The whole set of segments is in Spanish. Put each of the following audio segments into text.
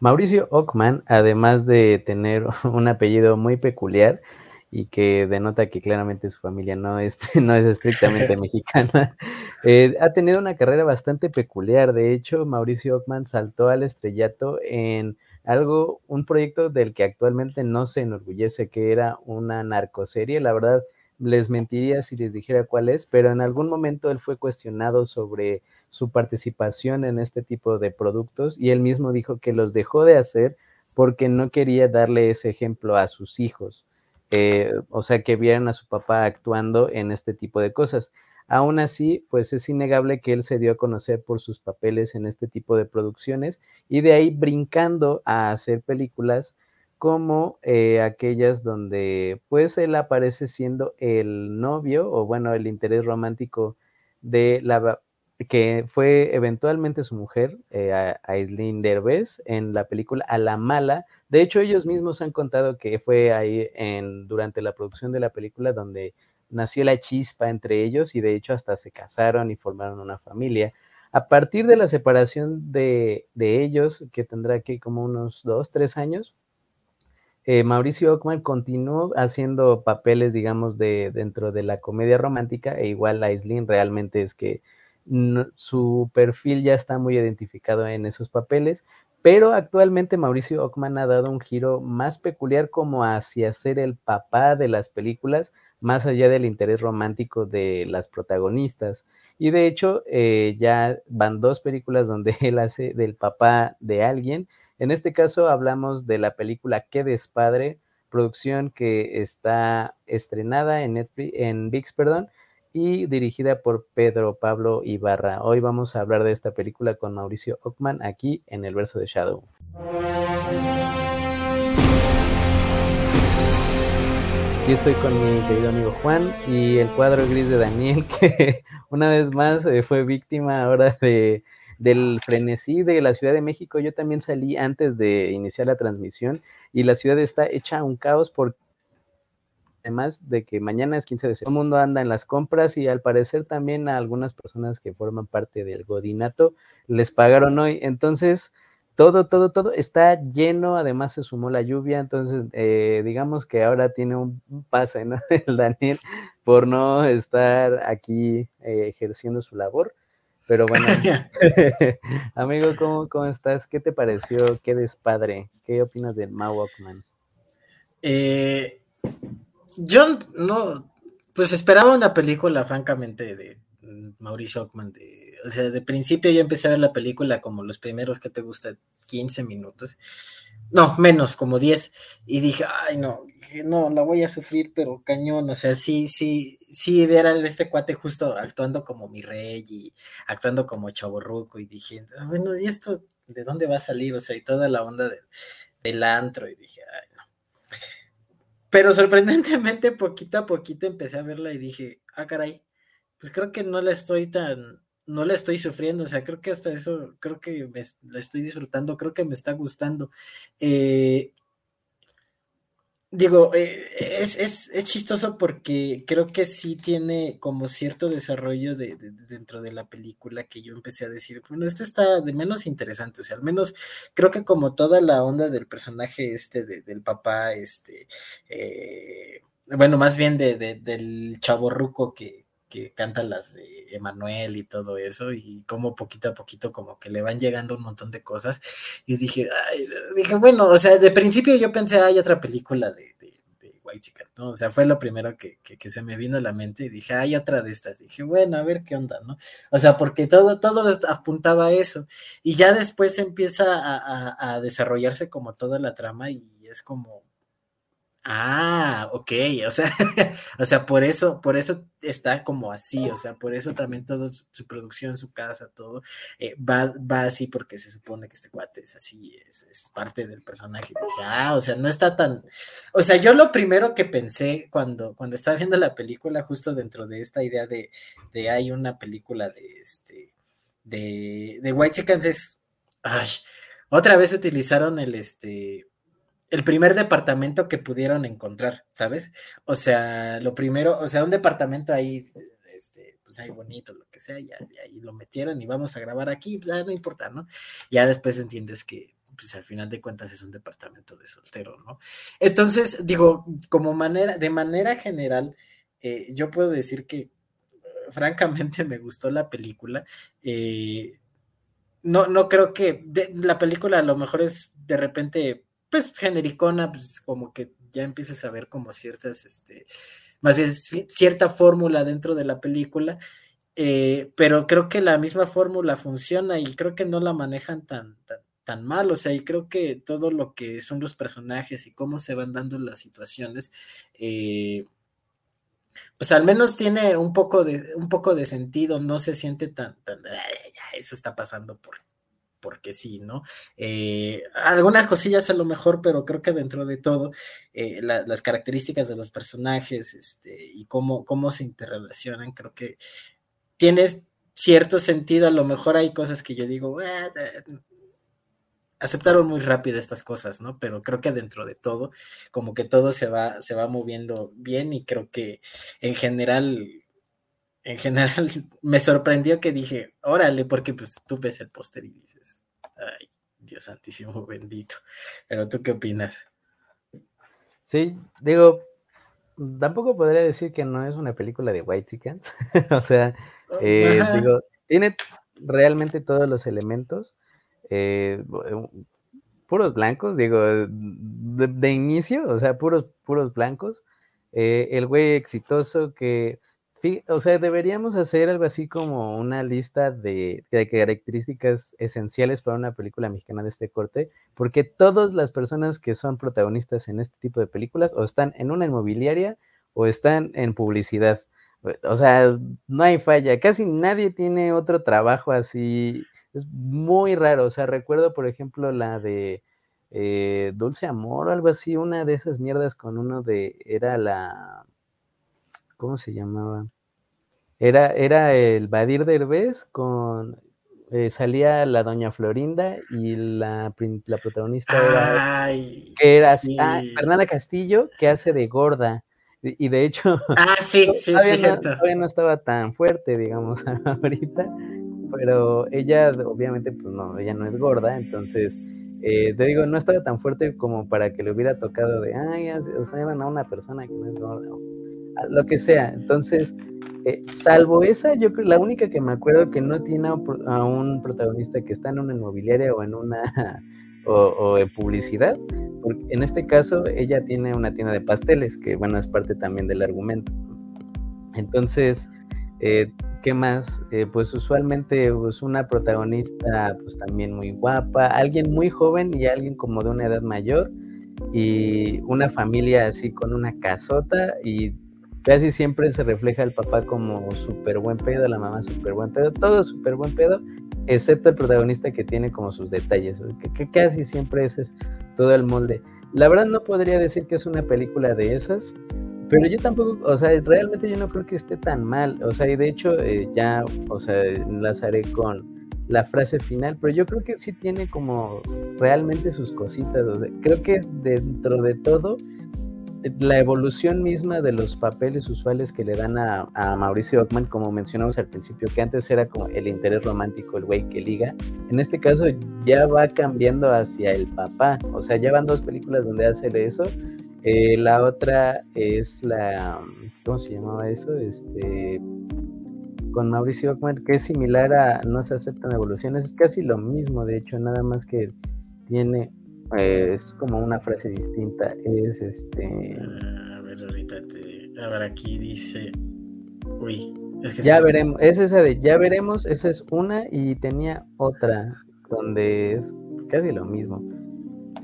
Mauricio Ockman, además de tener un apellido muy peculiar y que denota que claramente su familia no es, no es estrictamente mexicana, eh, ha tenido una carrera bastante peculiar. De hecho, Mauricio Ockman saltó al estrellato en algo, un proyecto del que actualmente no se enorgullece, que era una narcoserie. La verdad, les mentiría si les dijera cuál es, pero en algún momento él fue cuestionado sobre su participación en este tipo de productos y él mismo dijo que los dejó de hacer porque no quería darle ese ejemplo a sus hijos. Eh, o sea, que vieran a su papá actuando en este tipo de cosas. Aún así, pues es innegable que él se dio a conocer por sus papeles en este tipo de producciones y de ahí brincando a hacer películas como eh, aquellas donde pues él aparece siendo el novio o bueno, el interés romántico de la que fue eventualmente su mujer, eh, Aislinn Derbez, en la película A la Mala. De hecho, ellos mismos han contado que fue ahí en, durante la producción de la película donde nació la chispa entre ellos y de hecho hasta se casaron y formaron una familia. A partir de la separación de, ellos, que tendrá que como unos dos, tres años, eh, Mauricio Ockman continuó haciendo papeles, digamos, de dentro de la comedia romántica, e igual Aislinn realmente es que su perfil ya está muy identificado en esos papeles, pero actualmente Mauricio Ockman ha dado un giro más peculiar como hacia ser el papá de las películas, más allá del interés romántico de las protagonistas. Y de hecho, eh, ya van dos películas donde él hace del papá de alguien. En este caso hablamos de la película Qué despadre, producción que está estrenada en Netflix, en VIX, perdón, y dirigida por Pedro Pablo Ibarra. Hoy vamos a hablar de esta película con Mauricio Ockman aquí en el verso de Shadow. Aquí estoy con mi querido amigo Juan y el cuadro gris de Daniel, que una vez más eh, fue víctima ahora de, del frenesí de la Ciudad de México. Yo también salí antes de iniciar la transmisión y la ciudad está hecha un caos porque además de que mañana es 15 de septiembre, todo el mundo anda en las compras y al parecer también a algunas personas que forman parte del godinato les pagaron hoy. Entonces, todo, todo, todo está lleno, además se sumó la lluvia, entonces eh, digamos que ahora tiene un, pase, ¿no? El Daniel por no estar aquí eh, ejerciendo su labor. Pero bueno, amigo, ¿cómo, ¿cómo estás? ¿Qué te pareció? ¿Qué despadre? ¿Qué opinas del Mau Walkman? Eh, yo no, pues esperaba una película, francamente, de Mauricio Ockman. De, o sea, de principio yo empecé a ver la película como los primeros que te gusta, 15 minutos. No, menos, como 10. Y dije, ay, no, no, la voy a sufrir, pero cañón. O sea, sí, sí, sí, ver a este cuate justo actuando como mi rey y actuando como chaborruco. Y dije, bueno, ¿y esto de dónde va a salir? O sea, y toda la onda del antro. Y dije, ay, pero sorprendentemente, poquito a poquito empecé a verla y dije, ah, caray, pues creo que no la estoy tan, no la estoy sufriendo, o sea, creo que hasta eso, creo que me, la estoy disfrutando, creo que me está gustando. Eh, Digo, eh, es, es, es, chistoso porque creo que sí tiene como cierto desarrollo de, dentro de la película que yo empecé a decir, bueno, esto está de menos interesante, o sea, al menos creo que como toda la onda del personaje este del papá, este, eh, bueno, más bien de, del chaborruco que, que canta las de Emanuel y todo eso, y como poquito a poquito como que le van llegando un montón de cosas. Y dije, dije, bueno, o sea, de principio yo pensé, hay otra película de, de, White Chicken, ¿no? O sea, fue lo primero que, que, se me vino a la mente y dije, hay otra de estas. dije, bueno, a ver qué onda, ¿no? O sea, porque todo, todo apuntaba a eso. Y ya después empieza a, a desarrollarse como toda la trama y es como, Ah, ok, o sea, o sea, por eso, por eso está como así, o sea, por eso también todo su, producción, su casa, todo, eh, va, va así porque se supone que este cuate es así, es, parte del personaje. ah, o sea, no está tan, o sea, yo lo primero que pensé cuando, cuando estaba viendo la película, justo dentro de esta idea de, de hay una película de este, de, de White Chickens es, ay, otra vez utilizaron el, este, el primer departamento que pudieron encontrar, ¿sabes? O sea, lo primero, o sea, un departamento ahí, este, pues ahí bonito, lo que sea, y ahí lo metieron y vamos a grabar aquí, pues ah, no importa, ¿no? Ya después entiendes que pues al final de cuentas es un departamento de soltero, ¿no? Entonces, digo, como manera, de manera general, eh, yo puedo decir que francamente me gustó la película. Eh, no, no creo que la película a lo mejor es de repente, pues genericona, pues como que ya empieces a ver como ciertas, este, más bien cierta fórmula dentro de la película, eh, pero creo que la misma fórmula funciona y creo que no la manejan tan, tan, mal, o sea, y creo que todo lo que son los personajes y cómo se van dando las situaciones, eh, pues al menos tiene un poco de, un poco de sentido, no se siente tan, tan eso está pasando por, porque sí, ¿no? Eh, algunas cosillas a lo mejor, pero creo que dentro de todo, eh, las características de los personajes este, y cómo, cómo se interrelacionan, creo que tiene cierto sentido, a lo mejor hay cosas que yo digo, ah, aceptaron muy rápido estas cosas, ¿no? Pero creo que dentro de todo, como que todo se va, se va moviendo bien y creo que en general, en general me sorprendió que dije, órale, porque pues tú ves el póster y dices, ay, Dios santísimo bendito. Pero tú qué opinas? Sí, digo, tampoco podría decir que no es una película de White Chickens. o sea, eh, digo, tiene realmente todos los elementos eh, puros blancos, digo, de, inicio, o sea, puros, puros blancos. Eh, el güey exitoso que, o sea, deberíamos hacer algo así como una lista de, características esenciales para una película mexicana de este corte, porque todas las personas que son protagonistas en este tipo de películas o están en una inmobiliaria o están en publicidad. O sea, no hay falla. Casi nadie tiene otro trabajo así es muy raro. O sea, recuerdo, por ejemplo, la de eh, Dulce Amor o algo así, una de esas mierdas con uno de. Era la. ¿Cómo se llamaba? Era, era el Badir Derbez con. Eh, salía la doña Florinda y la, la protagonista era, que era ah, Fernanda Castillo, que hace de gorda. Y, de hecho, ah, sí, sí, todavía, todavía no estaba tan fuerte, digamos, ahorita pero ella obviamente pues no, ella no es gorda, entonces eh, te digo, no estaba tan fuerte como para que le hubiera tocado de, ay, o sea, a una persona que no es gorda, lo que sea. Entonces, eh, salvo esa, yo creo, la única que me acuerdo que no tiene a un protagonista que está en una inmobiliaria o en una, o, en publicidad, porque en este caso ella tiene una tienda de pasteles, que bueno, es parte también del argumento. Entonces, eh, ¿Qué más? Eh, pues usualmente pues una protagonista pues también muy guapa, alguien muy joven y alguien como de una edad mayor y una familia así con una casota y casi siempre se refleja el papá como súper buen pedo, la mamá súper buen pedo, todo súper buen pedo, excepto el protagonista que tiene como sus detalles, que, casi siempre ese es todo el molde. La verdad no podría decir que es una película de esas, pero yo tampoco, o sea, realmente yo no creo que esté tan mal. O sea, y de hecho eh, ya, o sea, enlazaré con la frase final, pero yo creo que sí tiene como realmente sus cositas. O sea, creo que es dentro de todo la evolución misma de los papeles usuales que le dan a, a, Mauricio Ockman, como mencionamos al principio, que antes era como el interés romántico, el güey que liga. En este caso ya va cambiando hacia el papá. O sea, ya van dos películas donde hace eso eh, la otra es la, ¿cómo se llamaba eso? Este, con Mauricio Ockman, que es similar a No se aceptan evoluciones, es casi lo mismo, de hecho, nada más que tiene, es como una frase distinta, es este... A ver, ahorita te... A ver, aquí dice... Uy, es que ya veremos, es esa de ya veremos, esa es una y tenía otra donde es casi lo mismo.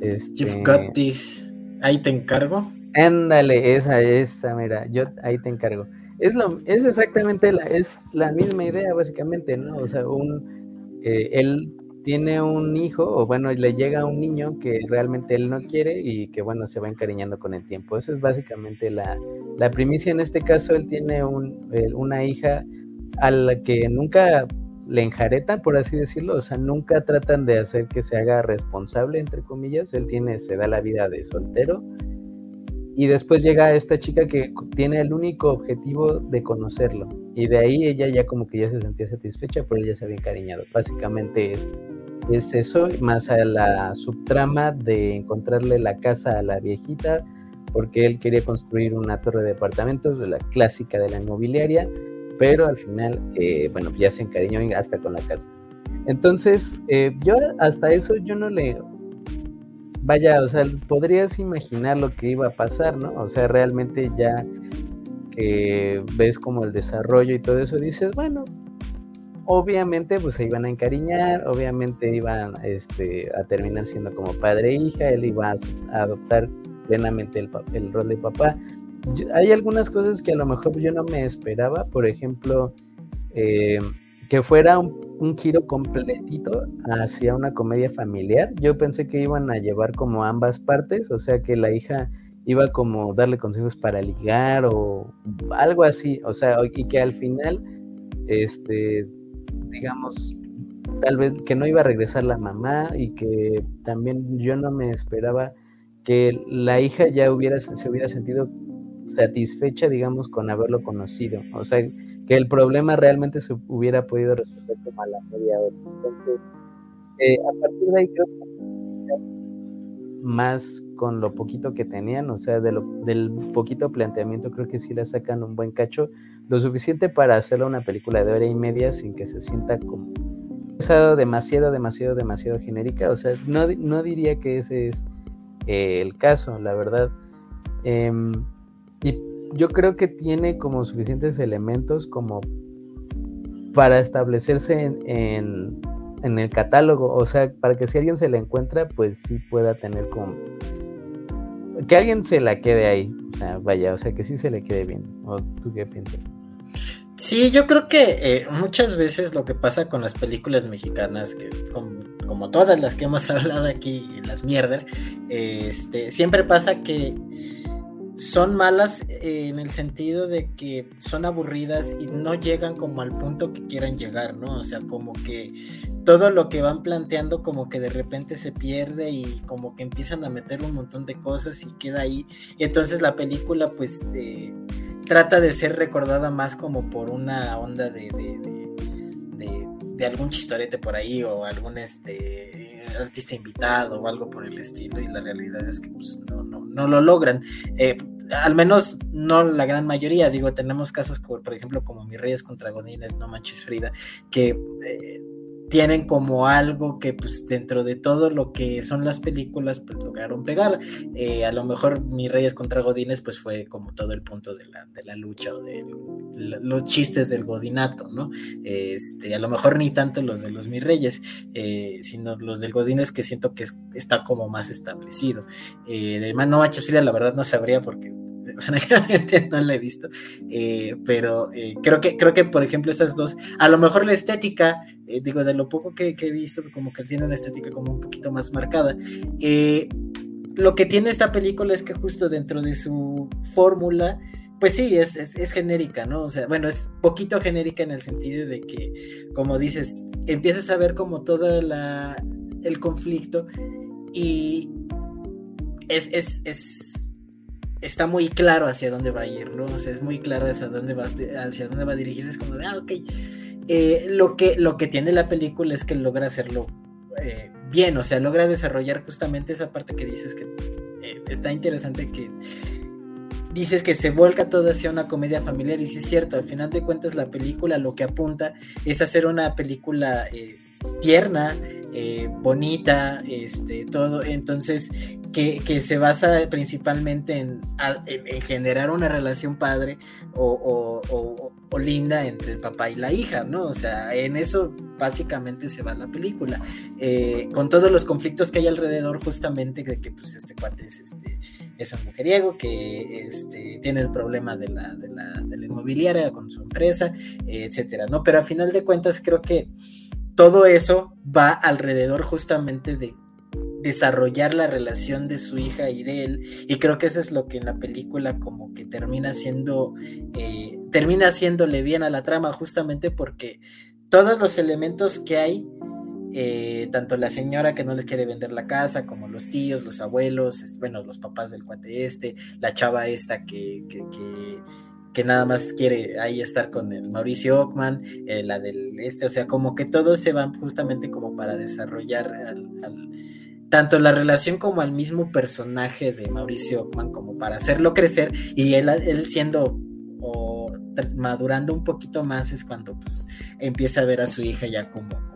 Este... You've got this. Ahí te encargo. Ándale, esa, esa, mira, yo ahí te encargo. Es, lo, es exactamente la, es la misma idea, básicamente, ¿no? O sea, un, eh, él tiene un hijo, o bueno, le llega un niño que realmente él no quiere y que, bueno, se va encariñando con el tiempo. Eso es básicamente la, la primicia. En este caso, él tiene un, una hija a la que nunca le enjaretan, por así decirlo, o sea, nunca tratan de hacer que se haga responsable, entre comillas, él tiene, se da la vida de soltero, y después llega esta chica que tiene el único objetivo de conocerlo, y de ahí ella ya como que ya se sentía satisfecha, pero ella se había encariñado, básicamente es es eso, más a la subtrama de encontrarle la casa a la viejita, porque él quería construir una torre de departamentos, la clásica de la inmobiliaria, pero al final, eh, bueno, ya se encariñó hasta con la casa. Entonces, eh, yo hasta eso yo no le... Vaya, o sea, podrías imaginar lo que iba a pasar, ¿no? O sea, realmente ya que ves como el desarrollo y todo eso, dices, bueno, obviamente pues se iban a encariñar, obviamente iban este, a terminar siendo como padre e hija, él iba a adoptar plenamente el, el rol de papá. hay algunas cosas que a lo mejor yo no me esperaba, por ejemplo, eh, que fuera un, giro completito hacia una comedia familiar. Yo pensé que iban a llevar como ambas partes, o sea que la hija iba como darle consejos para ligar o algo así, o sea, y que al final, este, digamos, tal vez que no iba a regresar la mamá y que también yo no me esperaba que la hija ya hubiera, se hubiera sentido satisfecha, digamos, con haberlo conocido, o sea, que el problema realmente se hubiera podido resolver como a la media hora. Entonces, eh, a partir de ahí creo que más con lo poquito que tenían, o sea, de lo, del poquito planteamiento, creo que sí le sacan un buen cacho, lo suficiente para hacerlo una película de hora y media sin que se sienta como demasiado, demasiado, demasiado genérica. O sea, no, no diría que ese es eh, el caso, la verdad. Em, yo creo que tiene como suficientes elementos como para establecerse en, en, el catálogo, o sea, para que si alguien se la encuentra, pues sí pueda tener como... Que alguien se la quede ahí, sea, vaya, o sea, que sí se le quede bien. ¿O tú qué piensas? Sí, yo creo que eh, muchas veces lo que pasa con las películas mexicanas, que como, todas las que hemos hablado aquí, las mierdas, este, siempre pasa que son malas en el sentido de que son aburridas y no llegan como al punto que quieran llegar, ¿no? O sea, como que todo lo que van planteando como que de repente se pierde y como que empiezan a meter un montón de cosas y queda ahí. Entonces la película pues eh, trata de ser recordada más como por una onda de, de, de algún chistorete por ahí o algún este artista invitado o algo por el estilo y la realidad es que pues, no, no, no lo logran. Eh, al menos no la gran mayoría, digo, tenemos casos por ejemplo, como Mis Reyes contra Godines, No Manches Frida, que eh, tienen como algo que pues dentro de todo lo que son las películas pues lograron pegar. Eh, a lo mejor Mis Reyes contra Godines pues fue como todo el punto de la, de la lucha o de los chistes del godinato, ¿no? Este, a lo mejor ni tanto los de los Mis Reyes, eh, sino los del Godines que siento que está como más establecido. Eh, de No la verdad no sabría porque no la he visto, eh, pero eh, creo, que, creo que, por ejemplo, esas dos, a lo mejor la estética, eh, digo, de lo poco que, he visto, como que tiene una estética como un poquito más marcada. lo que tiene esta película es que justo dentro de su fórmula, pues sí, es, es, genérica, ¿no? O sea, bueno, es poquito genérica en el sentido de que, como dices, empiezas a ver como todo la, el conflicto y es, es está muy claro hacia dónde va a ir, ¿no? O sea, es muy claro hacia dónde va, hacia dónde va a dirigirse. Es como de, ah, ok. Eh, lo, que, lo que tiene la película es que logra hacerlo eh, bien, o sea, logra desarrollar justamente esa parte que dices que eh, está interesante que dices que se vuelca todo hacia una comedia familiar y sí es cierto, al final de cuentas la película lo que apunta es hacer una película tierna, bonita, este, todo, entonces que, se basa principalmente en, generar una relación padre o, linda entre el papá y la hija, ¿no? O sea, en eso básicamente se va la película. Eh, con todos los conflictos que hay alrededor, justamente de que pues este cuate es, este, es un mujeriego, que este, tiene el problema de la, de la, inmobiliaria con su empresa, etcétera, ¿no? Pero a final de cuentas creo que todo eso va alrededor justamente de desarrollar la relación de su hija y de él y creo que eso es lo que en la película como que termina siendo eh, termina haciéndole bien a la trama justamente porque todos los elementos que hay eh, tanto la señora que no les quiere vender la casa como los tíos los abuelos bueno los papás del cuate este la chava esta que, que que nada más quiere ahí estar con el Mauricio Ockman, eh, la del este, o sea, como que todos se van justamente como para desarrollar tanto la relación como al mismo personaje de Mauricio Ockman, como para hacerlo crecer, y él, él siendo o madurando un poquito más es cuando pues empieza a ver a su hija ya como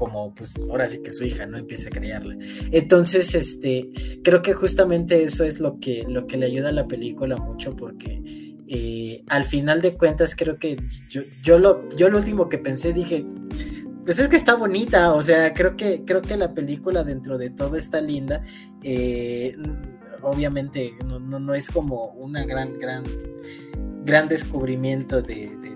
como pues ahora sí que su hija no empieza a criarla. Entonces, este, creo que justamente eso es lo que, lo que le ayuda a la película mucho porque eh, al final de cuentas creo que yo, yo, lo, yo lo último que pensé dije, pues es que está bonita, o sea, creo que, creo que la película dentro de todo está linda. Eh, obviamente no, no, no, es como una gran, gran, gran descubrimiento de, de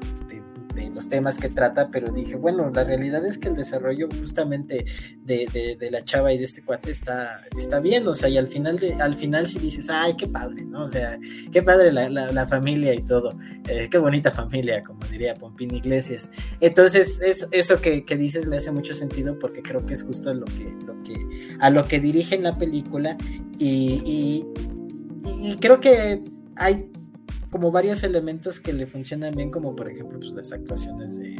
los temas que trata, pero dije, bueno, la realidad es que el desarrollo justamente de, de, la chava y de este cuate está, está bien, o sea, y al final, de, al final sí dices, ay, qué padre, ¿no? O sea, qué padre la, la, familia y todo, eh, qué bonita familia, como diría Pompín Iglesias. Entonces, es, eso que, que, dices me hace mucho sentido porque creo que es justo lo que, lo que, a lo que dirige la película y, y, y creo que hay como varios elementos que le funcionan bien, como por ejemplo pues, las actuaciones de,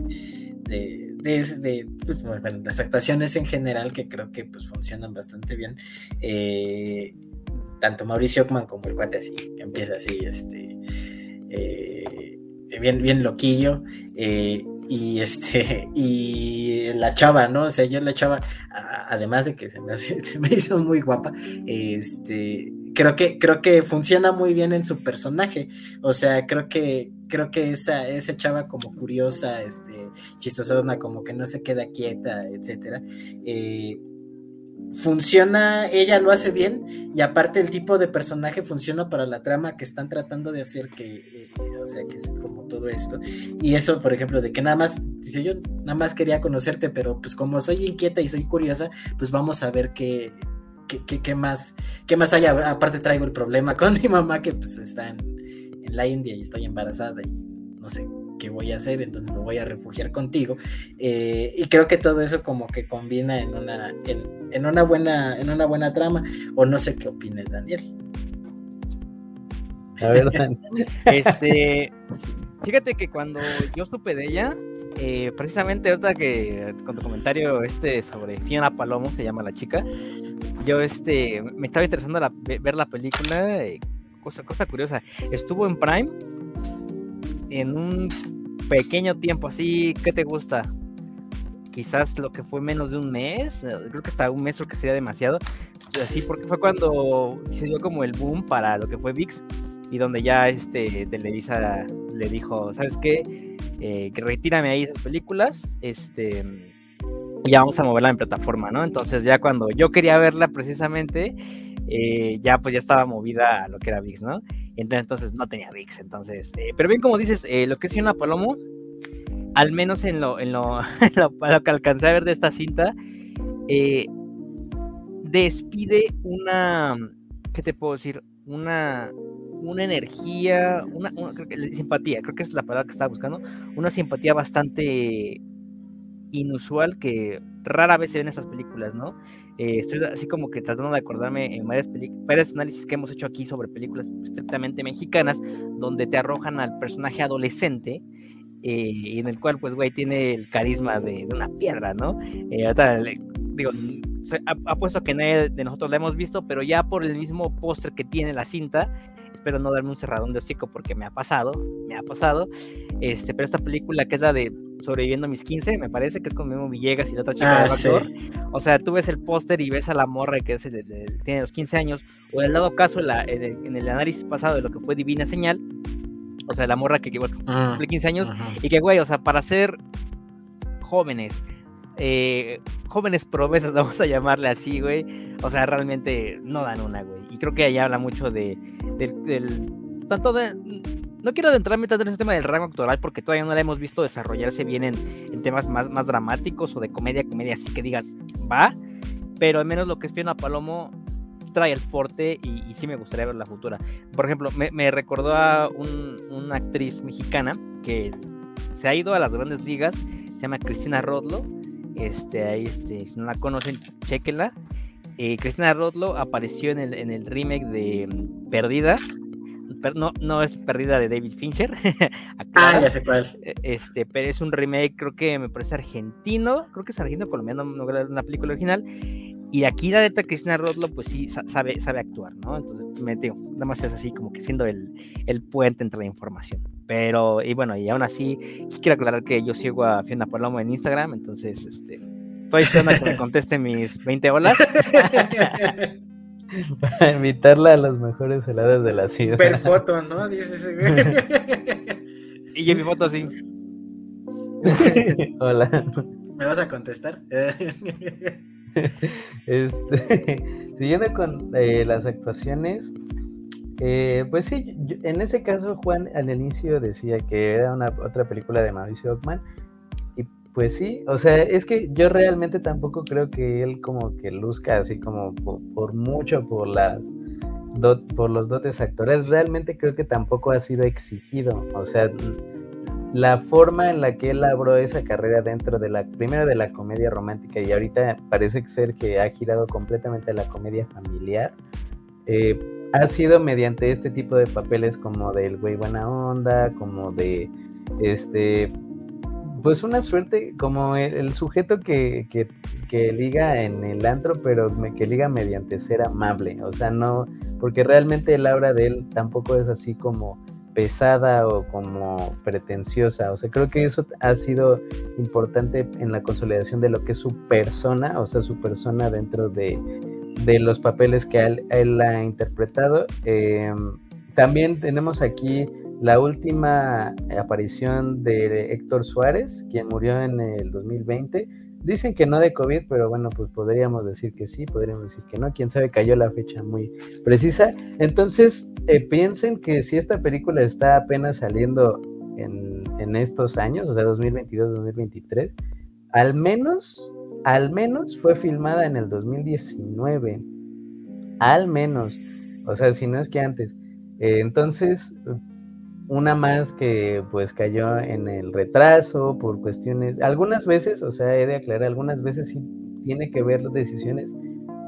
de, pues, bueno, las actuaciones en general que creo que pues funcionan bastante bien. Eh, tanto Mauricio Ockman como el cuate así, que empieza así, este, eh, bien, bien loquillo. Eh, y este y la chava, ¿no? O sea, yo la chava, además de que se me, hizo muy guapa, este, creo que creo que funciona muy bien en su personaje, o sea, creo que creo que esa esa chava como curiosa, este, chistosona, como que no se queda quieta, etcétera. Eh, funciona, ella lo hace bien y aparte el tipo de personaje funciona para la trama que están tratando de hacer que, eh, o sea, que es como todo esto. Y eso, por ejemplo, de que nada más, dice yo, nada más quería conocerte, pero pues como soy inquieta y soy curiosa, pues vamos a ver qué, qué, qué, más, qué más hay. Aparte traigo el problema con mi mamá que pues está en, en la India y estoy embarazada y no sé qué voy a hacer, entonces me voy a refugiar contigo. Eh, y creo que todo eso como que combina en una, en, una buena, en una buena trama, o no sé qué opines, Daniel. A ver, este, fíjate que cuando yo supe de ella, eh, precisamente ahorita que con tu comentario este sobre Fiona Palomo se llama la chica, yo este me estaba interesando ver la película, eh, cosa, cosa curiosa, estuvo en Prime en un pequeño tiempo, así, ¿qué te gusta? Quizás lo que fue menos de un mes, eh, creo que hasta un mes creo que sería demasiado, así porque fue cuando se dio como el boom para lo que fue VIX y donde ya este Televisa le dijo, ¿sabes qué? Eh, que retírame ahí esas películas, este, ya vamos a moverla en plataforma, ¿no? Entonces ya cuando yo quería verla precisamente, eh, ya pues ya estaba movida a lo que era VIX, ¿no? Entonces, no tenía VIX, entonces, eh, pero bien como dices, eh, lo que es una Palomo, al menos en lo, en lo, lo, que alcancé a ver de esta cinta, despide una, ¿qué te puedo decir? Una, una energía, una, simpatía, creo que es la palabra que estaba buscando, una simpatía bastante inusual que rara vez se ven en estas películas, ¿no? Eh, estoy así como que tratando de acordarme en varias, varias análisis que hemos hecho aquí sobre películas estrictamente mexicanas, donde te arrojan al personaje adolescente, eh, en el cual, pues, güey, tiene el carisma de, una piedra, ¿no? Eh, digo, apuesto que nadie de nosotros la hemos visto, pero ya por el mismo póster que tiene la cinta, espero no darme un cerradón de hocico porque me ha pasado, me ha pasado. Este, pero esta película que es la de Sobreviviendo a mis 15, me parece que es con Memo Villegas y la otra chica ah, actor. O sea, tú ves el póster y ves a la morra que es tiene los 15 años, o en el dado caso, en, el, análisis pasado de lo que fue Divina Señal, o sea, la morra que, bueno, ah, cumple 15 años, y que, güey, o sea, para ser jóvenes, eh, jóvenes promesas, vamos a llamarle así, güey. O sea, realmente no dan una, güey. Y creo que ahí habla mucho de, del, tanto de... No quiero adentrarme tanto en ese tema del rango actoral porque todavía no la hemos visto desarrollarse bien en, temas más, más dramáticos o de comedia, comedia, así que digas, va. Pero al menos lo que es Fiona Palomo trae el porte y, sí me gustaría ver la futura. Por ejemplo, me, recordó a una actriz mexicana que se ha ido a las grandes ligas, se llama Cristina Rodlo este, ahí, este, si no la conocen, chequenla. Eh, Cristina Rodlo apareció en el, en el remake de mm, Perdida. No, no es perdida de David Fincher. ah, ya sé cuál. E, este, pero es un remake, creo que me parece argentino, creo que es argentino colombiano, no una película original. Y aquí la neta Cristina Rodlo, pues sí, sabe, sabe actuar, ¿no? Entonces, me digo, nada más es así como que siendo el, el puente entre la información. Pero, y bueno, y aún así, quiero aclarar que yo sigo a Fiona Palomo en Instagram, entonces, este, estoy esperando que me conteste mis 20 olas. Para invitarla a los mejores helados de la ciudad. Per foto, ¿no? Dice y yo mi foto así. Hola. ¿Me vas a contestar? este, siguiendo con eh, las actuaciones, eh, pues sí, en ese caso Juan al inicio decía que era una otra película de Mauricio Ockman pues sí, o sea, es que yo realmente tampoco creo que él como que luzca así como por, mucho por las por los dotes actorales, realmente creo que tampoco ha sido exigido, o sea, la forma en la que él labró esa carrera dentro de la primera de la comedia romántica y ahorita parece ser que ha girado completamente a la comedia familiar, eh, ha sido mediante este tipo de papeles como del güey buena onda, como de este pues una suerte como el, sujeto que, que, liga en el antro, pero que liga mediante ser amable. O sea, no, porque realmente la obra de él tampoco es así como pesada o como pretenciosa. O sea, creo que eso ha sido importante en la consolidación de lo que es su persona, o sea, su persona dentro de, los papeles que él, ha interpretado. Em, también tenemos aquí la última aparición de Héctor Suárez, quien murió en el 2020. Dicen que no de COVID, pero bueno, pues podríamos decir que sí, podríamos decir que no. Quién sabe, cayó la fecha muy precisa. Entonces, eh, piensen que si esta película está apenas saliendo en, en estos años, o sea, 2022-2023, al menos, al menos fue filmada en el 2019. Al menos. O sea, si no es que antes. Eh, entonces, una más que pues cayó en el retraso por cuestiones, algunas veces, o sea, he de aclarar, algunas veces sí tiene que ver las decisiones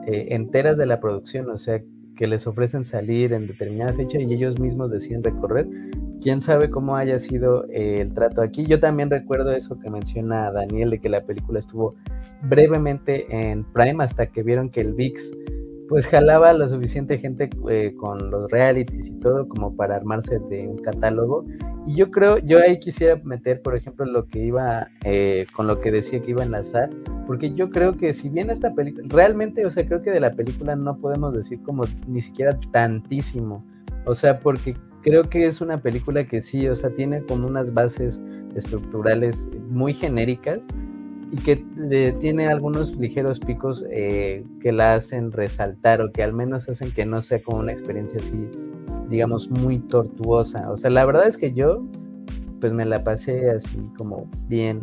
eh, enteras de la producción, o sea, que les ofrecen salir en determinada fecha y ellos mismos deciden recorrer. Quién sabe cómo haya sido eh, el trato aquí. Yo también recuerdo eso que menciona Daniel de que la película estuvo brevemente en Prime hasta que vieron que el VIX pues jalaba lo suficiente gente eh, con los realities y todo como para armarse de un catálogo. Y yo creo, yo ahí quisiera meter, por ejemplo, lo que iba, eh, con lo que decía que iba a enlazar, porque yo creo que si bien esta película, realmente, o sea, creo que de la película no podemos decir como ni siquiera tantísimo, o sea, porque creo que es una película que sí, o sea, tiene como unas bases estructurales muy genéricas, y que tiene algunos ligeros picos eh, que la hacen resaltar o que al menos hacen que no sea como una experiencia así, digamos, muy tortuosa. O sea, la verdad es que yo, pues me la pasé así como bien.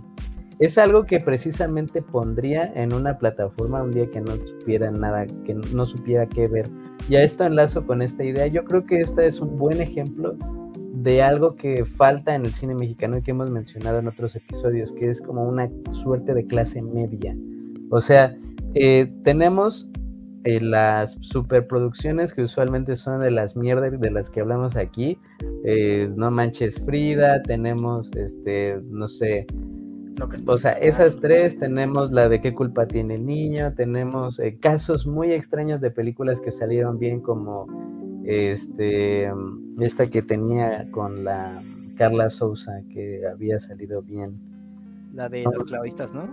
Es algo que precisamente pondría en una plataforma un día que no supiera nada, que no supiera qué ver. Y a esto enlazo con esta idea. Yo creo que esta es un buen ejemplo de algo que falta en el cine mexicano y que hemos mencionado en otros episodios, que es como una suerte de clase media. O sea, eh, tenemos eh, las superproducciones que usualmente son de las mierdas de las que hablamos aquí. Eh, no manches Frida, tenemos, este, no sé, o sea, esas tres, tenemos la de qué culpa tiene el niño, tenemos casos muy extraños de películas que salieron bien como este, esta que tenía con la Carla Sousa, que había salido bien. La de los clavistas, ¿no?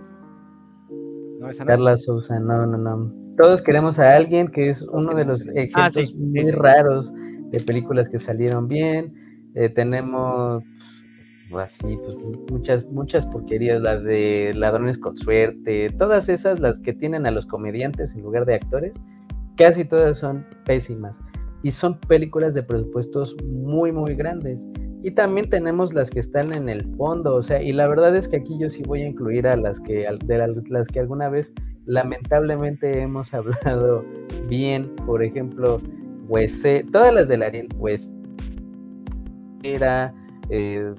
Carla Sousa, no, no, no. Todos queremos a alguien que es uno de los ah, ejemplos muy raros de películas que salieron bien. Eh, tenemos pues, así, pues muchas, muchas porquerías, las de ladrones con suerte, todas esas, las que tienen a los comediantes en lugar de actores, casi todas son pésimas y son películas de presupuestos muy, muy grandes. Y también tenemos las que están en el fondo, o sea, y la verdad es que aquí yo sí voy a incluir a las que, de las que alguna vez lamentablemente hemos hablado bien, por ejemplo, Huese, todas las del Ariel, pues era, eh,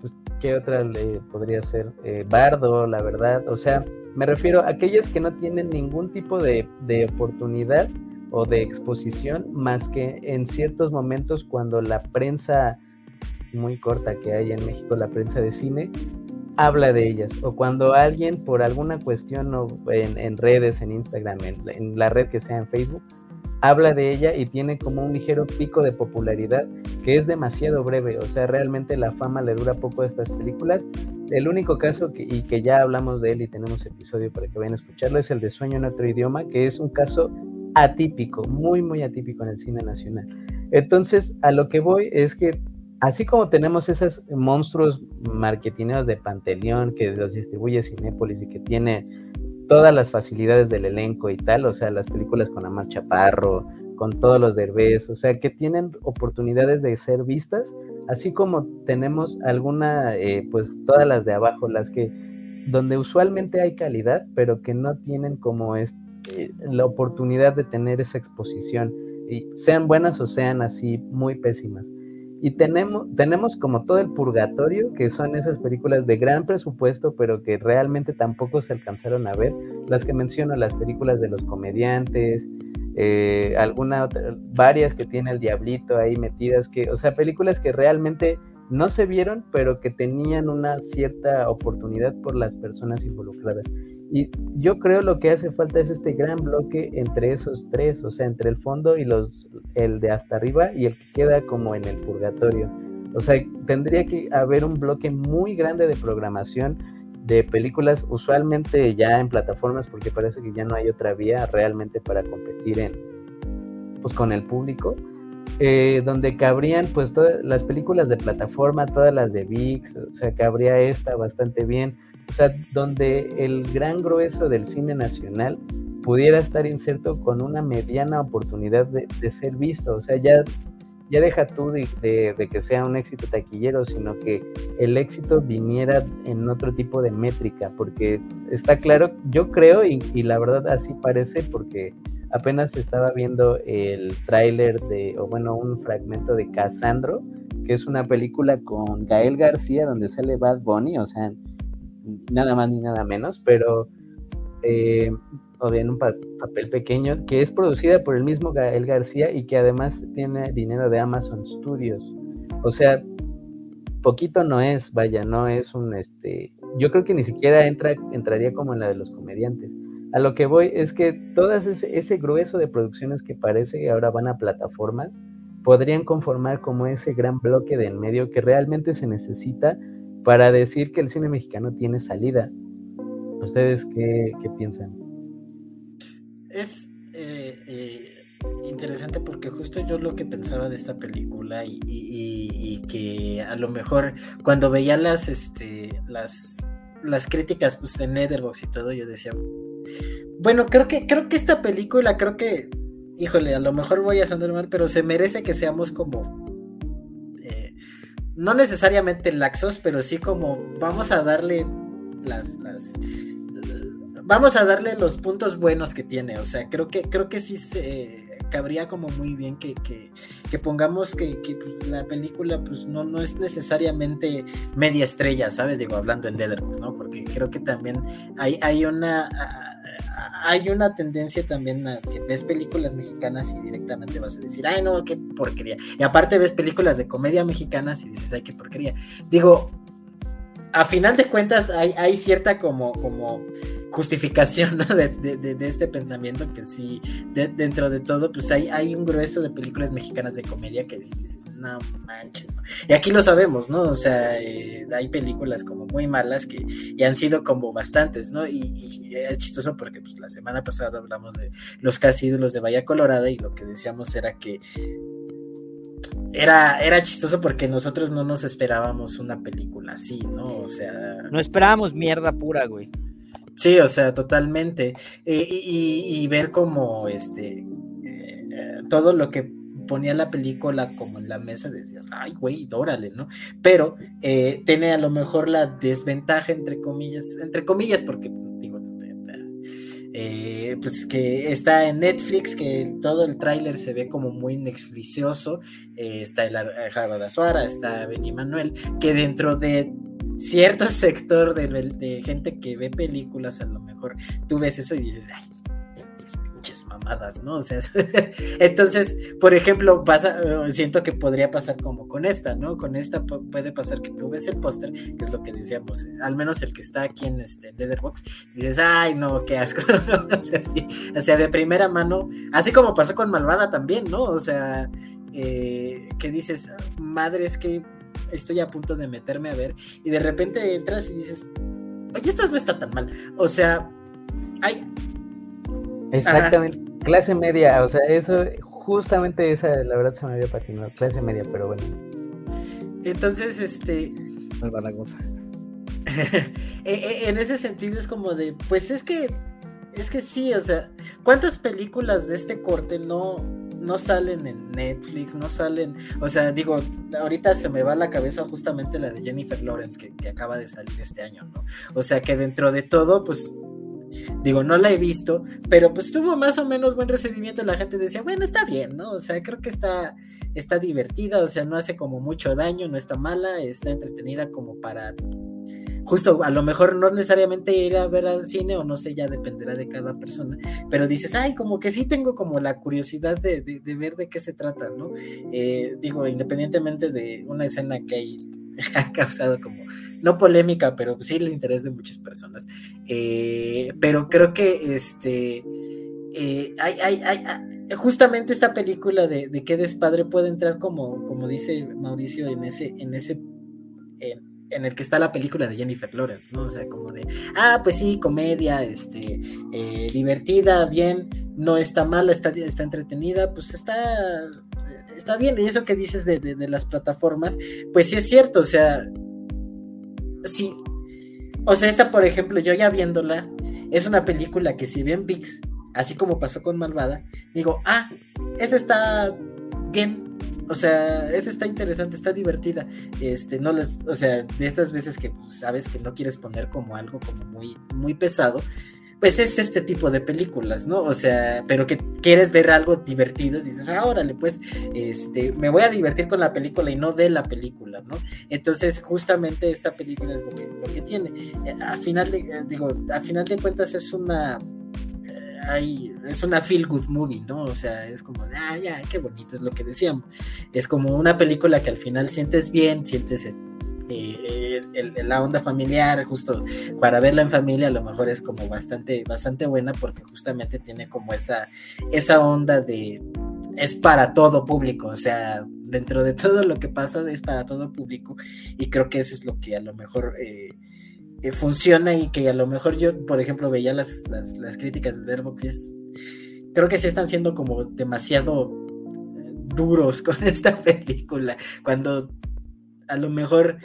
pues, ¿qué otra le podría ser? Eh, Bardo, la verdad, o sea, me refiero a aquellas que no tienen ningún tipo de, de oportunidad o de exposición, más que en ciertos momentos cuando la prensa muy corta que hay en México, la prensa de cine, habla de ellas, o cuando alguien por alguna cuestión en, redes, en Instagram, en la red que sea en Facebook, habla de ella y tiene como un ligero pico de popularidad que es demasiado breve, o sea, realmente la fama le dura poco a estas películas. El único caso que, y que ya hablamos de él y tenemos episodio para que vayan a escucharlo es el de Sueño en otro idioma, que es un caso atípico, muy, muy atípico en el cine nacional. Entonces, a lo que voy es que así como tenemos esos monstruos marketineros de Panteleón que los distribuye Cinépolis y que tiene todas las facilidades del elenco y tal, o sea, las películas con Amar Chaparro, con todos los derbés, o sea, que tienen oportunidades de ser vistas, así como tenemos alguna, eh, pues todas las de abajo, las que, donde usualmente hay calidad, pero que no tienen como este, la oportunidad de tener esa exposición, y sean buenas o sean así muy pésimas. Y tenemos, tenemos como todo el purgatorio, que son esas películas de gran presupuesto, pero que realmente tampoco se alcanzaron a ver. Las que menciono, las películas de los comediantes, eh, alguna varias que tiene el diablito ahí metidas, que, o sea, películas que realmente no se vieron, pero que tenían una cierta oportunidad por las personas involucradas. Y yo creo lo que hace falta es este gran bloque entre esos tres, o sea, entre el fondo y los, el de hasta arriba y el que queda como en el purgatorio. O sea, tendría que haber un bloque muy grande de programación de películas, usualmente ya en plataformas, porque parece que ya no hay otra vía realmente para competir en, pues, con el público. Eh, donde cabrían pues todas las películas de plataforma, todas las de VIX, o sea, cabría esta bastante bien o sea, donde el gran grueso del cine nacional pudiera estar inserto con una mediana oportunidad de, ser visto. O sea, ya, ya deja tú de, que sea un éxito taquillero, sino que el éxito viniera en otro tipo de métrica, porque está claro, yo creo, y, y la verdad así parece, porque apenas estaba viendo el tráiler de, o bueno, un fragmento de Casandro, que es una película con Gael García donde sale Bad Bunny, o sea, nada más ni nada menos, pero eh, o bien un papel pequeño, que es producida por el mismo Gael García y que además tiene dinero de Amazon Studios. O sea, poquito no es, vaya, no es un este. Yo creo que ni siquiera entra, entraría como en la de los comediantes. A lo que voy es que todas ese, ese grueso de producciones que parece que ahora van a plataformas podrían conformar como ese gran bloque de en medio que realmente se necesita para decir que el cine mexicano tiene salida. ¿Ustedes qué, piensan? Es eh, eh, interesante porque justo yo lo que pensaba de esta película y, que a lo mejor cuando veía las, este, las, las críticas pues, en Netherbox y todo, yo decía, bueno, creo que, creo que esta película, creo que, híjole, a lo mejor voy a sonar mal, pero se merece que seamos como no necesariamente laxos, pero sí como vamos a darle las, las vamos a darle los puntos buenos que tiene. O sea, creo que, creo que sí se cabría como muy bien que, pongamos que, la película pues no, no es necesariamente media estrella, ¿sabes? Digo, hablando en Letterboxd, ¿no? Porque creo que también hay, hay una hay una tendencia también a que ves películas mexicanas y directamente vas a decir, ay, no, qué porquería. Y aparte ves películas de comedia mexicanas y dices, ay, qué porquería. Digo, a final de cuentas hay, cierta como, como justificación de, este pensamiento que sí, dentro de todo, pues hay, hay un grueso de películas mexicanas de comedia que dices, no manches, y aquí lo sabemos, ¿no? O sea, eh, hay películas como muy malas que y han sido como bastantes, ¿no? Y, es chistoso porque pues la semana pasada hablamos de los casi ídolos de Bahía Colorada y lo que decíamos era que era, era chistoso porque nosotros no nos esperábamos una película así, ¿no? O sea. No esperábamos mierda pura, güey. Sí, o sea, totalmente. Eh, y, ver como este. Eh, todo lo que ponía la película como en la mesa, decías, ay, güey, órale, ¿no? Pero eh, tiene a lo mejor la desventaja, entre comillas, entre comillas, porque eh, pues que está en Netflix, que todo el tráiler se ve como muy inexplicioso, eh, está el Java de Azuara, está Benny Manuel, que dentro de cierto sector de, gente que ve películas, a lo mejor tú ves eso y dices, ay, entonces, por ejemplo, pasa, eh, siento que podría pasar como con esta, ¿no? Con esta puede pasar que tú ves el póster, que es lo que decíamos, eh, al menos el que está aquí en este Leatherbox, dices, ay, no, qué asco, o, sea, o sea, de primera mano, así como pasó con Malvada también, ¿no? O sea, eh, que dices, madre, es que estoy a punto de meterme a ver, y de repente entras y dices, oye, esto no está tan mal, o sea, hay Exactamente, clase media, o sea, eso, justamente esa, la verdad se me había patinado, clase media, pero bueno. Entonces, este... E, e, en ese sentido es como de, pues es que, es que sí, o sea, ¿cuántas películas de este corte no, no salen en Netflix, no salen, o sea, digo, ahorita se me va a la cabeza justamente la de Jennifer Lawrence que, que, acaba de salir este año, ¿no? O sea que dentro de todo, pues Digo, no la he visto, pero pues tuvo más o menos buen recibimiento. La gente decía, bueno, está bien, ¿no? O sea, creo que está, está divertida, o sea, no hace como mucho daño, no está mala, está entretenida como para justo a lo mejor no necesariamente ir a ver al cine o no sé, ya dependerá de cada persona, pero dices, ay, como que sí tengo como la curiosidad de, ver de qué se trata, ¿no? Eh, digo, independientemente de una escena que hay, ha causado como no polémica, pero sí el interés de muchas personas. Eh, pero creo que este, eh, hay, hay, hay, justamente esta película de, de qué despadre puede entrar como, como dice Mauricio en ese, en ese, en, el que está la película de Jennifer Lawrence, ¿no? O sea, como de, ah, pues sí, comedia, este, eh, divertida, bien, no está mala, está, está entretenida, pues está, está bien. Y eso que dices de, de, las plataformas, pues sí es cierto, o sea, sí. O sea, esta, por ejemplo, yo ya viéndola, es una película que si bien VIX, así como pasó con Malvada, digo, ah, esa está bien. O sea, esa está interesante, está divertida. Este, no les, o sea, de esas veces que pues, sabes que no quieres poner como algo como muy, muy pesado, pues es este tipo de películas, ¿no? O sea, pero que quieres ver algo divertido, dices, ah, órale, pues, este, me voy a divertir con la película y no de la película, ¿no? Entonces, justamente esta película es lo que, tiene. Eh, a final eh, digo, a final de cuentas es una, eh, es una feel good movie, ¿no? O sea, es como, ah, ya, qué bonito es lo que decíamos. Es como una película que al final sientes bien, sientes eh, la onda familiar, justo para verla en familia, a lo mejor es como bastante, bastante buena porque justamente tiene como esa, esa onda de es para todo público, o sea, dentro de todo lo que pasa es para todo público y creo que eso es lo que a lo mejor eh, eh, funciona y que a lo mejor yo, por ejemplo, veía las, las, críticas de es, creo que sí están siendo como demasiado duros con esta película, cuando a lo mejor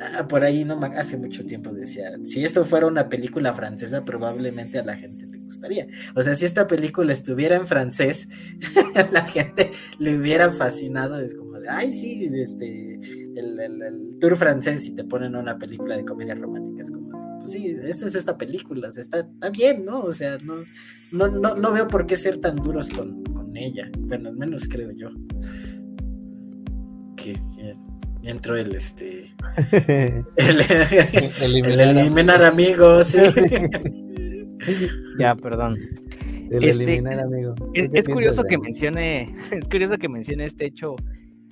ah, por ahí no hace mucho tiempo decía, si esto fuera una película francesa, probablemente a la gente le gustaría. O sea, si esta película estuviera en francés, la gente le hubiera fascinado. Es como de, ay, sí, este, el, tour francés y te ponen una película de comedia romántica. Es como, pues sí, esta es esta película, está, está, bien, ¿no? O sea, no, no, no, no veo por qué ser tan duros con, con ella. Bueno, al menos creo yo. Que entró el este el, eliminar, amigos ya perdón. Este, es, curioso que mencione es curioso que mencione este hecho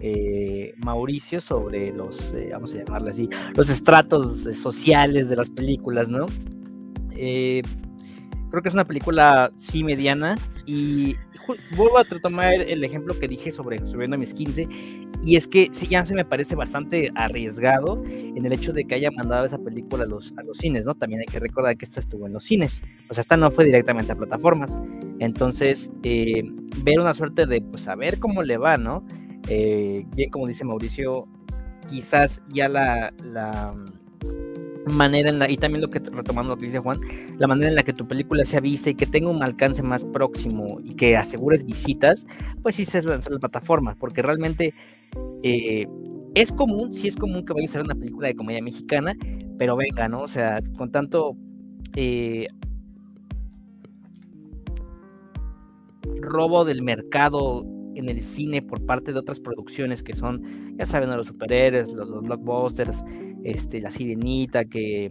eh, Mauricio sobre los eh, vamos a llamarle así los estratos sociales de las películas no eh, creo que es una película sí mediana y vuelvo a retomar el ejemplo que dije sobre subiendo a mis 15 y es que sí, ya se me parece bastante arriesgado en el hecho de que haya mandado esa película a los, a los cines, ¿no? También hay que recordar que esta estuvo en los cines, o sea, esta no fue directamente a plataformas. Entonces, eh, ver una suerte de, pues, a cómo le va, ¿no? Eh, bien, como dice Mauricio, quizás ya la manera en la, y también lo que retomando lo que dice Juan, la manera en la que tu película sea vista y que tenga un alcance más próximo y que asegures visitas, pues sí se lanza la plataforma, porque realmente eh, es común, sí es común que vaya a ser una película de comedia mexicana, pero venga, ¿no? O sea, con tanto eh, robo del mercado en el cine por parte de otras producciones que son, ya saben, los superhéroes, los blockbusters, este, la sirenita, que,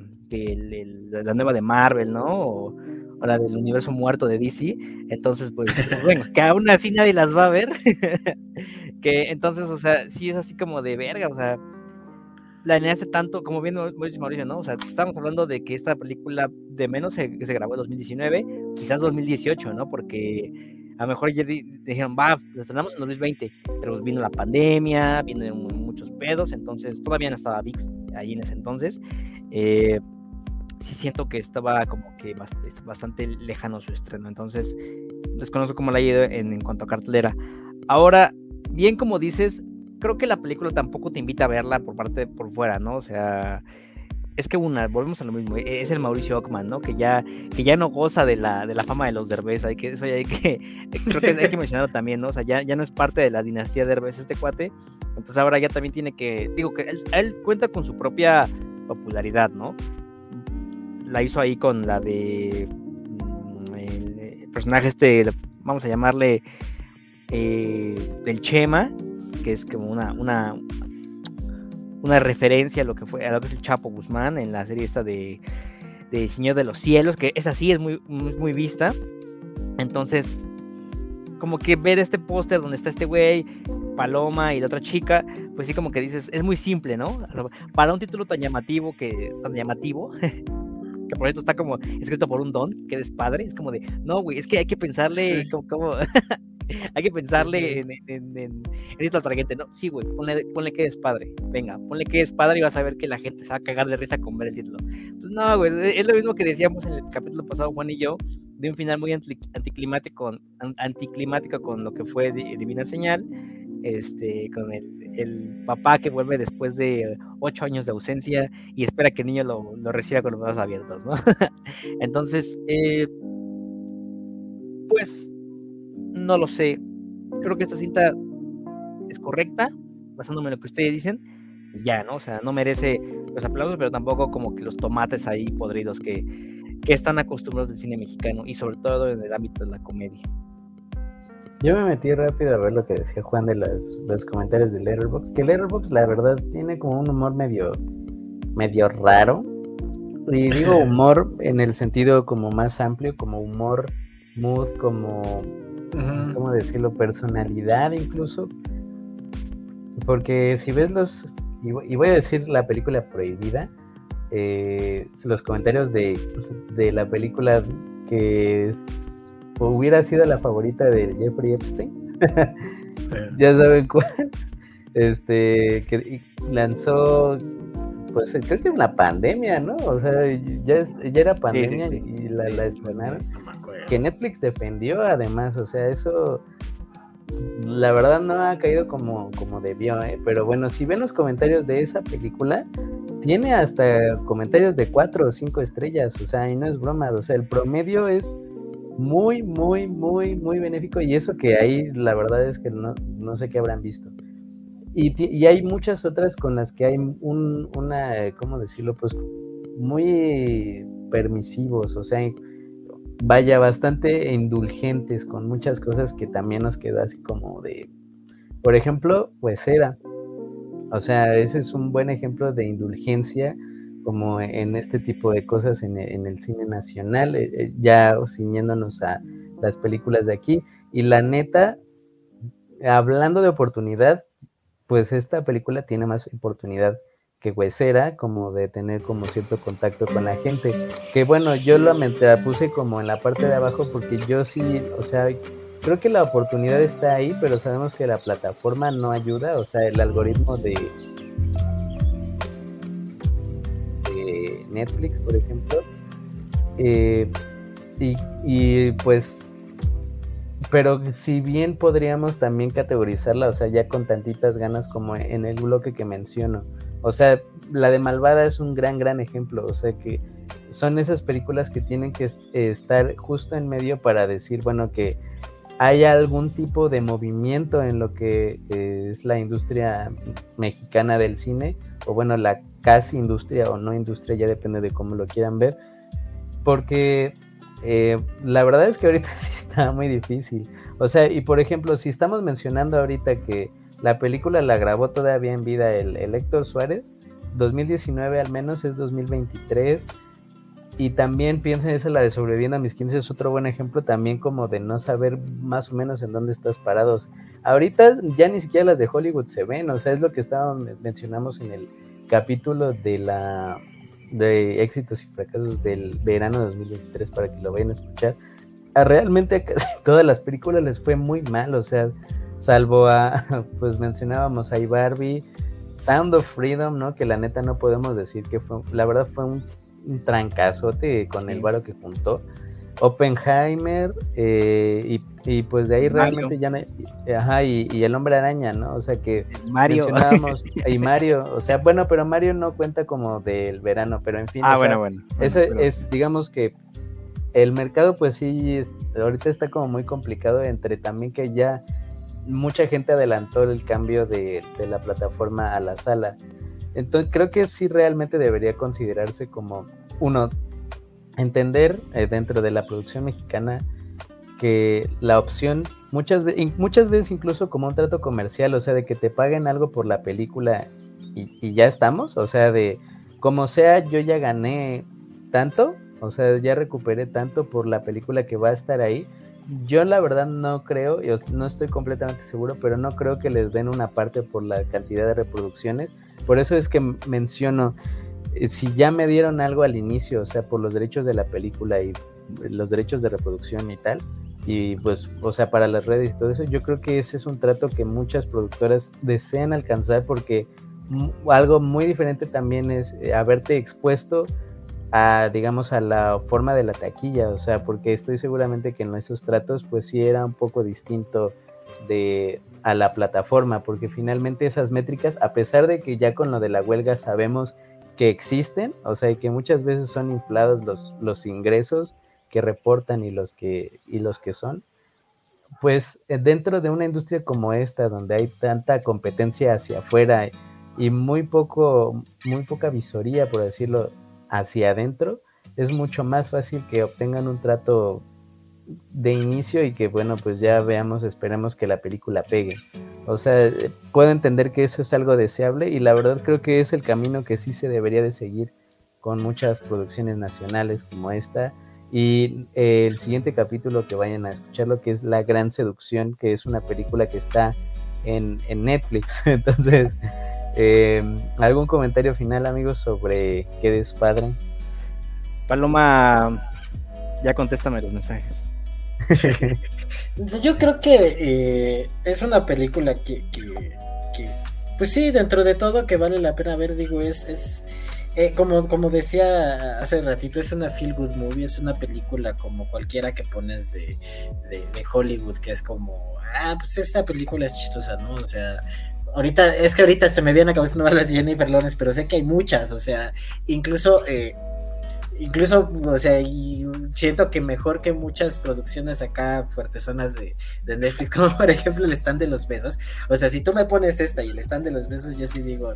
la nueva de Marvel, ¿no? o la del universo muerto de DC. Entonces, pues, bueno, que aún así nadie las va a ver. que entonces, o sea, sí es así como de verga, o sea, la hace tanto, como bien Mauricio, ¿no? O sea, estamos hablando de que esta película de menos se, se grabó en 2019, quizás 2018, ¿no? Porque a lo mejor dijeron, va, la estrenamos en 2020, pero pues vino la pandemia, vino muchos pedos, entonces todavía no estaba VIX ahí en ese entonces. Eh, sí siento que estaba como que bastante lejano su estreno, entonces desconozco cómo la ha ido en, en cuanto a cartelera. Ahora, bien como dices, creo que la película tampoco te invita a verla por parte por fuera, ¿no? O sea, es que una, volvemos a lo mismo, e-, es el Mauricio Ockman, ¿no? Que ya, que ya no goza de la, de la fama de los Derbez, hay que, eso ya hay que, creo que hay que mencionarlo también, ¿no? O sea, ya, ya no es parte de la dinastía Derbez este cuate, entonces ahora ya también tiene que, digo que él, cuenta con su propia popularidad, ¿no? La hizo ahí con la de mm, el, personaje este, vamos a llamarle eh, del Chema, que es como una, una, una referencia a lo que fue a lo que es el Chapo Guzmán en la serie esta de, de Señor de los Cielos, que es así, es muy, muy, vista. Entonces, como que ver este póster donde está este güey, Paloma y la otra chica, pues sí como que dices, es muy simple, ¿no? Para un título tan llamativo que tan llamativo, que por cierto está como escrito por un don, que es padre, es como de, no, güey, es que hay que pensarle como, Hay que pensarle en, en, en, en ¿no? Sí, güey, ponle, que es padre. Venga, ponle que es padre y vas a ver que la gente se va a cagar de risa con ver el título. Pues no, güey, es lo mismo que decíamos en el capítulo pasado, Juan y yo, de un final muy anticlimático, anticlimático con lo que fue Divina Señal, este, con el, el, papá que vuelve después de ocho años de ausencia y espera que el niño lo, lo reciba con los brazos abiertos, ¿no? Entonces, eh, pues no lo sé. Creo que esta cinta es correcta, basándome en lo que ustedes dicen. Ya, ¿no? O sea, no merece los aplausos, pero tampoco como que los tomates ahí podridos que, que están acostumbrados del cine mexicano y sobre todo en el ámbito de la comedia. Yo me metí rápido a ver lo que decía Juan de los comentarios de Letterboxd, que Letterboxd la verdad tiene como un humor medio, medio raro. Y digo humor en el sentido como más amplio, como humor, mood, como ¿cómo decirlo? Personalidad incluso. Porque si ves los, y voy a decir la película prohibida, eh, los comentarios de, de, la película que hubiera sido la favorita de Jeffrey Epstein, ya saben cuál, este, que lanzó, pues creo que una pandemia, ¿no? O sea, ya, ya era pandemia y la, la estrenaron que Netflix defendió además, o sea, eso la verdad no ha caído como, como debió, ¿eh? pero bueno, si ven los comentarios de esa película, tiene hasta comentarios de cuatro o cinco estrellas, o sea, y no es broma, o sea, el promedio es muy, muy, muy, muy benéfico y eso que ahí la verdad es que no, no sé qué habrán visto. Y, y, hay muchas otras con las que hay un, una, ¿cómo decirlo? Pues muy permisivos, o sea, vaya, bastante indulgentes con muchas cosas que también nos quedó así como de, por ejemplo, pues era. O sea, ese es un buen ejemplo de indulgencia como en este tipo de cosas en, el cine nacional, eh, eh, ya ciñéndonos a las películas de aquí. Y la neta, hablando de oportunidad, pues esta película tiene más oportunidad que huesera, como de tener como cierto contacto con la gente. Que bueno, yo la, la puse como en la parte de abajo porque yo sí, o sea, creo que la oportunidad está ahí, pero sabemos que la plataforma no ayuda, o sea, el algoritmo de, Netflix, por ejemplo. Eh, y, y, pues, pero si bien podríamos también categorizarla, o sea, ya con tantitas ganas como en el bloque que menciono, o sea, la de Malvada es un gran, gran ejemplo. O sea, que son esas películas que tienen que estar justo en medio para decir, bueno, que hay algún tipo de movimiento en lo que es la industria mexicana del cine, o bueno, la casi industria o no industria, ya depende de cómo lo quieran ver, porque eh, la verdad es que ahorita sí está muy difícil. O sea, y por ejemplo, si estamos mencionando ahorita que la película la grabó todavía en vida el, Héctor Suárez. 2019 al menos es 2023. y también piensen esa la de sobreviviendo a mis 15 es otro buen ejemplo también como de no saber más o menos en dónde estás parados. Ahorita ya ni siquiera las de Hollywood se ven, o sea, es lo que estábamos mencionamos en el capítulo de la de éxitos y fracasos del verano de 2023 para que lo vayan a escuchar. A realmente a casi todas las películas les fue muy mal, o sea, salvo a, pues mencionábamos a Barbie, Sound of Freedom, ¿no? Que la neta no podemos decir que fue, la verdad fue un, trancazote con el varo que juntó. Oppenheimer, eh, y, pues de ahí realmente ya no, ajá, y, el hombre araña, ¿no? O sea que Mario. mencionábamos, y Mario, o sea, bueno, pero Mario no cuenta como del verano, pero en fin. Ah, bueno, bueno, Eso es, digamos que el mercado, pues sí, ahorita está como muy complicado entre también que ya mucha gente adelantó el cambio de, la plataforma a la sala. Entonces creo que sí realmente debería considerarse como uno, entender eh, dentro de la producción mexicana que la opción muchas, muchas veces incluso como un trato comercial, o sea, de que te paguen algo por la película y, y ya estamos, o sea, de como sea, yo ya gané tanto, o sea, ya recuperé tanto por la película que va a estar ahí yo la verdad no creo, yo no estoy completamente seguro, pero no creo que les den una parte por la cantidad de reproducciones. Por eso es que menciono, eh, si ya me dieron algo al inicio, o sea, por los derechos de la película y los derechos de reproducción y tal, y pues, o sea, para las redes y todo eso, yo creo que ese es un trato que muchas productoras desean alcanzar porque algo muy diferente también es eh, haberte expuesto a, digamos, a la forma de la taquilla, o sea, porque estoy seguramente que en esos tratos, pues sí era un poco distinto de a la plataforma, porque finalmente esas métricas, a pesar de que ya con lo de la huelga sabemos que existen, o sea, y que muchas veces son inflados los, los ingresos que reportan y los que, y los que son, pues eh, dentro de una industria como esta, donde hay tanta competencia hacia afuera y muy poco, muy poca visoría, por decirlo, hacia adentro, es mucho más fácil que obtengan un trato de inicio y que bueno, pues ya veamos, esperemos que la película pegue. O sea, puedo entender que eso es algo deseable y la verdad creo que es el camino que sí se debería de seguir con muchas producciones nacionales como esta. Y eh, el siguiente capítulo que vayan a escucharlo, que es La Gran Seducción, que es una película que está en, en Netflix. Entonces, eh, ¿Algún comentario final, amigos, sobre qué despadre? Paloma, ya contéstame los mensajes. Yo creo que eh, es una película que, pues sí, dentro de todo que vale la pena ver, digo, es, es eh, como, como decía hace ratito, es una feel good movie, es una película como cualquiera que pones de, de, de Hollywood, que es como, ah, pues esta película es chistosa, ¿no? O sea, ahorita, es que ahorita se me viene a cabeza más las Jennifer Lawrence, pero sé que hay muchas, o sea, incluso, eh, incluso, o sea, y siento que mejor que muchas producciones acá fuertezonas de, de Netflix, como por ejemplo el stand de los besos, o sea, si tú me pones esta y el stand de los besos, yo sí digo,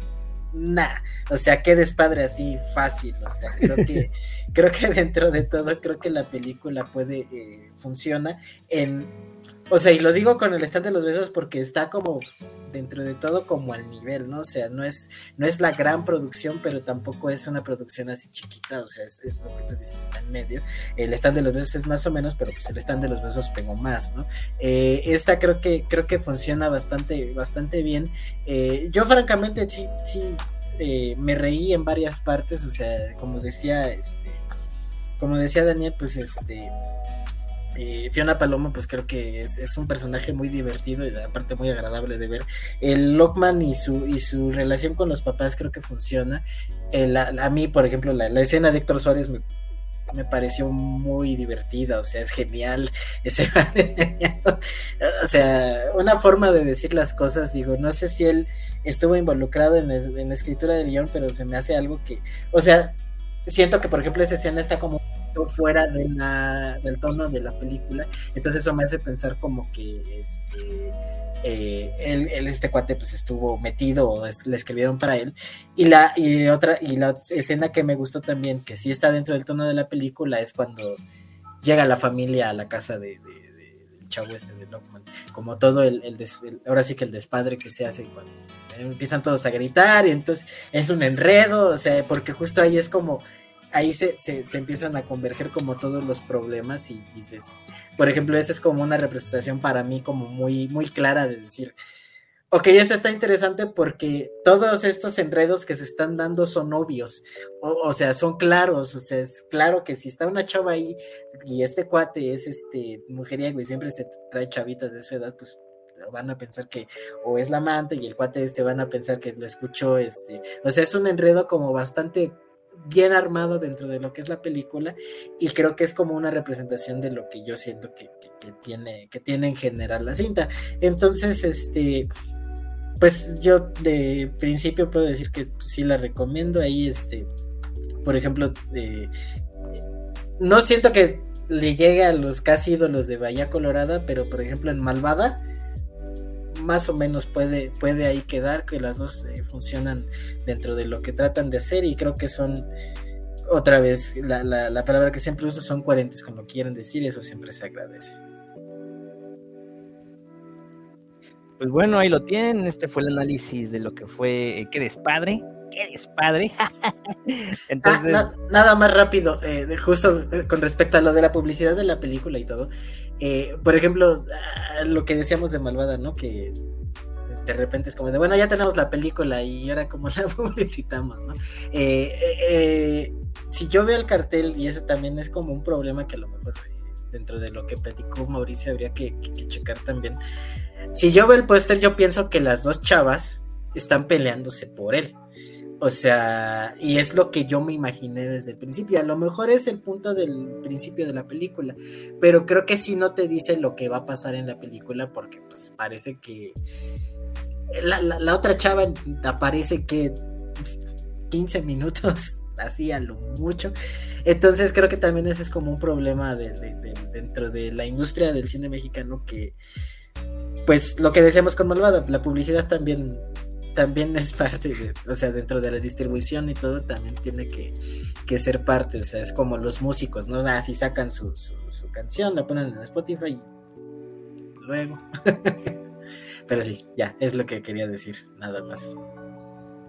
nah, o sea, qué despadre así fácil, o sea, creo que, creo que dentro de todo, creo que la película puede, eh, funciona en, o sea, y lo digo con el stand de los besos porque está como dentro de todo como al nivel, ¿no? O sea, no es, no es la gran producción, pero tampoco es una producción así chiquita, o sea, es, lo que tú dices, está en medio. El stand de los besos es más o menos, pero pues el stand de los besos pegó más, ¿no? Eh, esta creo que, creo que funciona bastante, bastante bien. Eh, yo francamente sí, sí eh, me reí en varias partes, o sea, como decía, este, como decía Daniel, pues este eh, Fiona Paloma, pues creo que es, un personaje muy divertido y aparte muy agradable de ver. El Lockman y su, y su relación con los papás creo que funciona. a, mí, por ejemplo, la, escena de Héctor Suárez me, pareció muy divertida, o sea, es genial. O sea, una forma de decir las cosas, digo, no sé si él estuvo involucrado en, en la escritura del guion, pero se me hace algo que, o sea, siento que, por ejemplo, esa escena está como fuera de la, del tono de la película. Entonces eso me hace pensar como que este, eh, él, este cuate pues estuvo metido o le escribieron para él. Y la, y otra, y la escena que me gustó también, que sí está dentro del tono de la película, es cuando llega la familia a la casa de, del chavo este de Lockman. Como todo el, ahora sí que el despadre que se hace cuando empiezan todos a gritar y entonces es un enredo, o sea, porque justo ahí es como ahí se, se, empiezan a converger como todos los problemas y dices, por ejemplo, esa es como una representación para mí como muy, muy clara de decir, ok, eso está interesante porque todos estos enredos que se están dando son obvios, o, o, sea, son claros, o sea, es claro que si está una chava ahí y este cuate es este mujeriego y siempre se trae chavitas de su edad, pues van a pensar que o es la amante y el cuate este van a pensar que lo escuchó este, o sea, es un enredo como bastante bien armado dentro de lo que es la película y creo que es como una representación de lo que yo siento que, que, tiene que tiene en general la cinta. Entonces este pues yo de principio puedo decir que sí la recomiendo. Ahí este por ejemplo eh, no siento que le llegue a los casi ídolos de Bahía Colorada pero por ejemplo en Malvada más o menos puede, puede ahí quedar, que las dos eh, funcionan dentro de lo que tratan de hacer y creo que son, otra vez, la, la, la, palabra que siempre uso son coherentes con lo que quieren decir, eso siempre se agradece. Pues bueno, ahí lo tienen, este fue el análisis de lo que fue ¿Qué despadre? ¿Qué despadre? Entonces... Ah, na nada más rápido, eh, justo con respecto a lo de la publicidad de la película y todo. Eh, por ejemplo, lo que decíamos de Malvada, ¿no? Que de repente es como de, bueno, ya tenemos la película y ahora como la publicitamos, ¿no? Eh, eh, si yo veo el cartel, y eso también es como un problema que a lo mejor dentro de lo que platicó Mauricio habría que, que, que checar también. Si yo veo el póster, yo pienso que las dos chavas están peleándose por él. O sea, y es lo que yo me imaginé desde el principio. A lo mejor es el punto del principio de la película, pero creo que sí no te dice lo que va a pasar en la película porque pues parece que la, la, otra chava aparece que 15 minutos, así a lo mucho. Entonces creo que también ese es como un problema de, dentro de la industria del cine mexicano que, pues lo que decíamos con Malvada, la publicidad también también es parte de, o sea, dentro de la distribución y todo, también tiene que, que ser parte, o sea, es como los músicos, ¿no? Así sacan su, su, su canción, la ponen en Spotify y luego. Pero sí, ya, es lo que quería decir, nada más.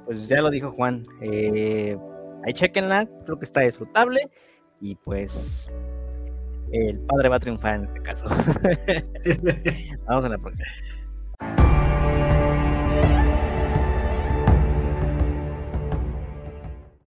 Pues ya lo dijo Juan, eh, ahí chequenla, creo que está disfrutable y pues el padre va a triunfar en este caso. Vamos a la próxima.